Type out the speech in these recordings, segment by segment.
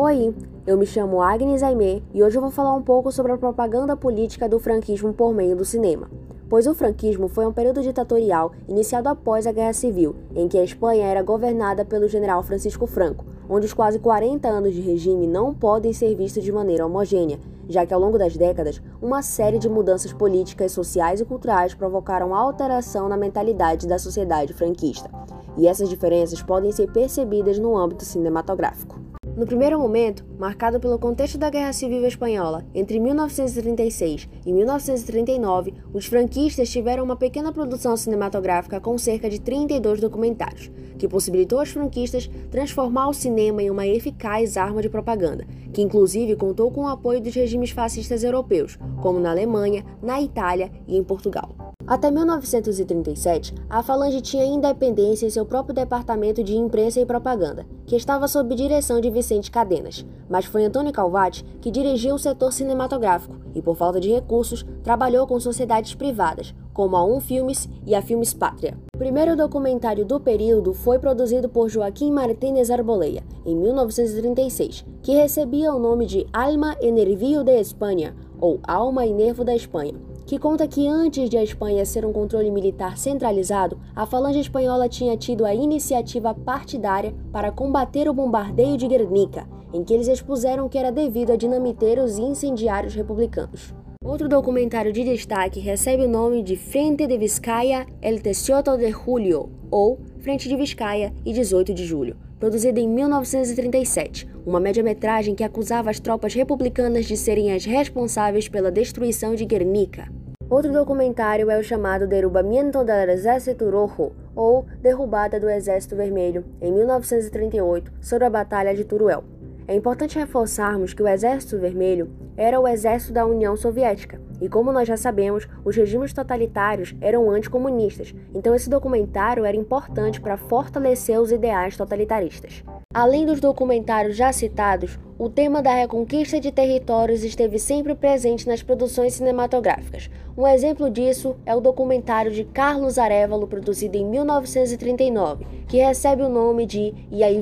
Oi, eu me chamo Agnes Aimé e hoje eu vou falar um pouco sobre a propaganda política do franquismo por meio do cinema. Pois o franquismo foi um período ditatorial iniciado após a Guerra Civil, em que a Espanha era governada pelo general Francisco Franco, onde os quase 40 anos de regime não podem ser vistos de maneira homogênea, já que ao longo das décadas, uma série de mudanças políticas, sociais e culturais provocaram alteração na mentalidade da sociedade franquista. E essas diferenças podem ser percebidas no âmbito cinematográfico. No primeiro momento, marcado pelo contexto da Guerra Civil Espanhola, entre 1936 e 1939, os franquistas tiveram uma pequena produção cinematográfica com cerca de 32 documentários, que possibilitou aos franquistas transformar o cinema em uma eficaz arma de propaganda, que inclusive contou com o apoio dos regimes fascistas europeus, como na Alemanha, na Itália e em Portugal. Até 1937, a Falange tinha independência em seu próprio departamento de imprensa e propaganda, que estava sob direção de Vicente Cadenas, mas foi Antônio Calvati que dirigiu o setor cinematográfico e, por falta de recursos, trabalhou com sociedades privadas, como a Um Filmes e a Filmes Pátria. O primeiro documentário do período foi produzido por Joaquim Martínez Arboleia, em 1936, que recebia o nome de Alma e Nervio de Espanha, ou Alma e Nervo da Espanha que conta que antes de a Espanha ser um controle militar centralizado, a Falange Espanhola tinha tido a iniciativa partidária para combater o bombardeio de Guernica, em que eles expuseram que era devido a dinamiteiros e incendiários republicanos. Outro documentário de destaque recebe o nome de Frente de Vizcaya El 18 de Julio, ou Frente de Vizcaya e 18 de Julho, produzido em 1937, uma média-metragem que acusava as tropas republicanas de serem as responsáveis pela destruição de Guernica. Outro documentário é o chamado Derrubamiento del Exército Rojo, ou Derrubada do Exército Vermelho, em 1938, sobre a Batalha de Turuel. É importante reforçarmos que o Exército Vermelho era o exército da União Soviética, e como nós já sabemos, os regimes totalitários eram anticomunistas, então esse documentário era importante para fortalecer os ideais totalitaristas. Além dos documentários já citados, o tema da reconquista de territórios esteve sempre presente nas produções cinematográficas. Um exemplo disso é o documentário de Carlos Arevalo, produzido em 1939, que recebe o nome de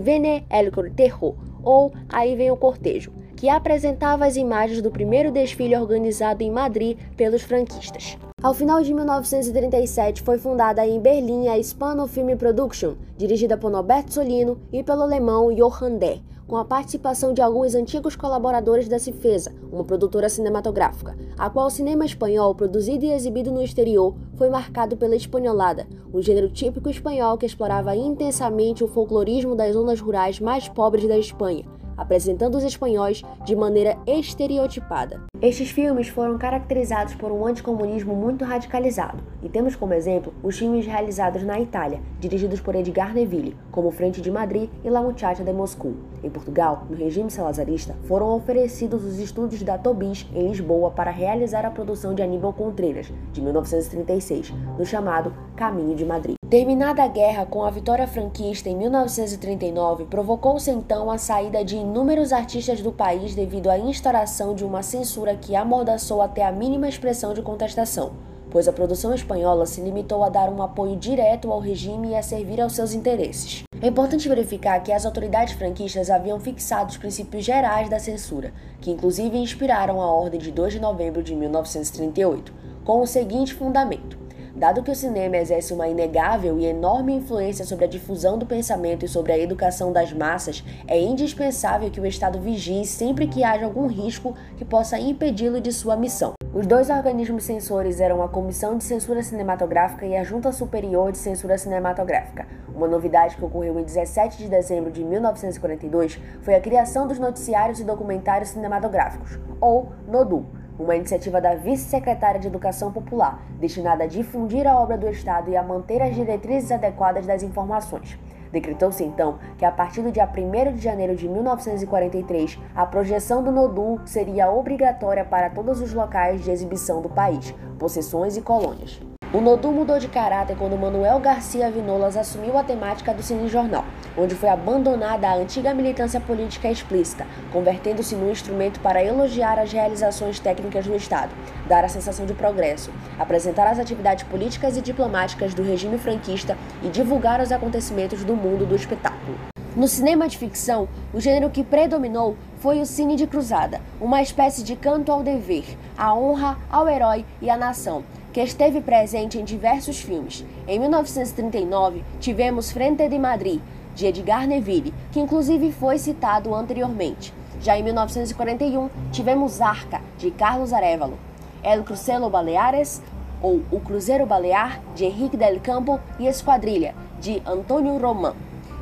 viene el cortejo, ou Aí Vem o Cortejo, que apresentava as imagens do primeiro desfile organizado em Madrid pelos franquistas. Ao final de 1937, foi fundada em Berlim a Hispano Film Production, dirigida por Norberto Solino e pelo alemão Johann Der, com a participação de alguns antigos colaboradores da Cifesa, uma produtora cinematográfica, a qual o cinema espanhol, produzido e exibido no exterior, foi marcado pela espanholada, um gênero típico espanhol que explorava intensamente o folclorismo das zonas rurais mais pobres da Espanha, apresentando os espanhóis de maneira estereotipada. Estes filmes foram caracterizados por um anticomunismo muito radicalizado, e temos como exemplo os filmes realizados na Itália, dirigidos por Edgar Neville, como Frente de Madrid e La Muchacha de Moscou. Em Portugal, no regime salazarista, foram oferecidos os estúdios da Tobis em Lisboa para realizar a produção de Aníbal Contreiras, de 1936, no chamado Caminho de Madrid. Terminada a guerra com a vitória franquista em 1939, provocou-se então a saída de inúmeros artistas do país devido à instauração de uma censura que amordaçou até a mínima expressão de contestação, pois a produção espanhola se limitou a dar um apoio direto ao regime e a servir aos seus interesses. É importante verificar que as autoridades franquistas haviam fixado os princípios gerais da censura, que inclusive inspiraram a Ordem de 2 de novembro de 1938, com o seguinte fundamento Dado que o cinema exerce uma inegável e enorme influência sobre a difusão do pensamento e sobre a educação das massas, é indispensável que o Estado vigie sempre que haja algum risco que possa impedi-lo de sua missão. Os dois organismos censores eram a Comissão de Censura Cinematográfica e a Junta Superior de Censura Cinematográfica. Uma novidade que ocorreu em 17 de dezembro de 1942 foi a criação dos Noticiários e Documentários Cinematográficos, ou NODU uma iniciativa da vice-secretária de Educação Popular, destinada a difundir a obra do Estado e a manter as diretrizes adequadas das informações. Decretou-se então que a partir do dia 1 de janeiro de 1943, a projeção do NODU seria obrigatória para todos os locais de exibição do país, possessões e colônias. O Nodu mudou de caráter quando Manuel Garcia Vinolas assumiu a temática do Cine Jornal, onde foi abandonada a antiga militância política explícita, convertendo-se num instrumento para elogiar as realizações técnicas do Estado, dar a sensação de progresso, apresentar as atividades políticas e diplomáticas do regime franquista e divulgar os acontecimentos do mundo do espetáculo. No cinema de ficção, o gênero que predominou foi o cine de cruzada, uma espécie de canto ao dever, à honra, ao herói e à nação, que esteve presente em diversos filmes. Em 1939, tivemos Frente de Madrid, de Edgar Neville, que inclusive foi citado anteriormente. Já em 1941, tivemos Arca, de Carlos Arevalo, El Crucero Baleares, ou O Cruzeiro Balear, de Henrique del Campo, e Esquadrilha, de Antônio Roman.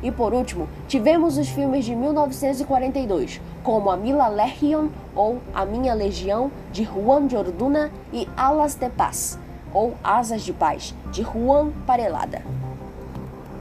E por último, tivemos os filmes de 1942, como A Mila Legion ou A Minha Legião, de Juan Jorduna, e Alas de Paz, ou Asas de Paz, de Juan Parelada.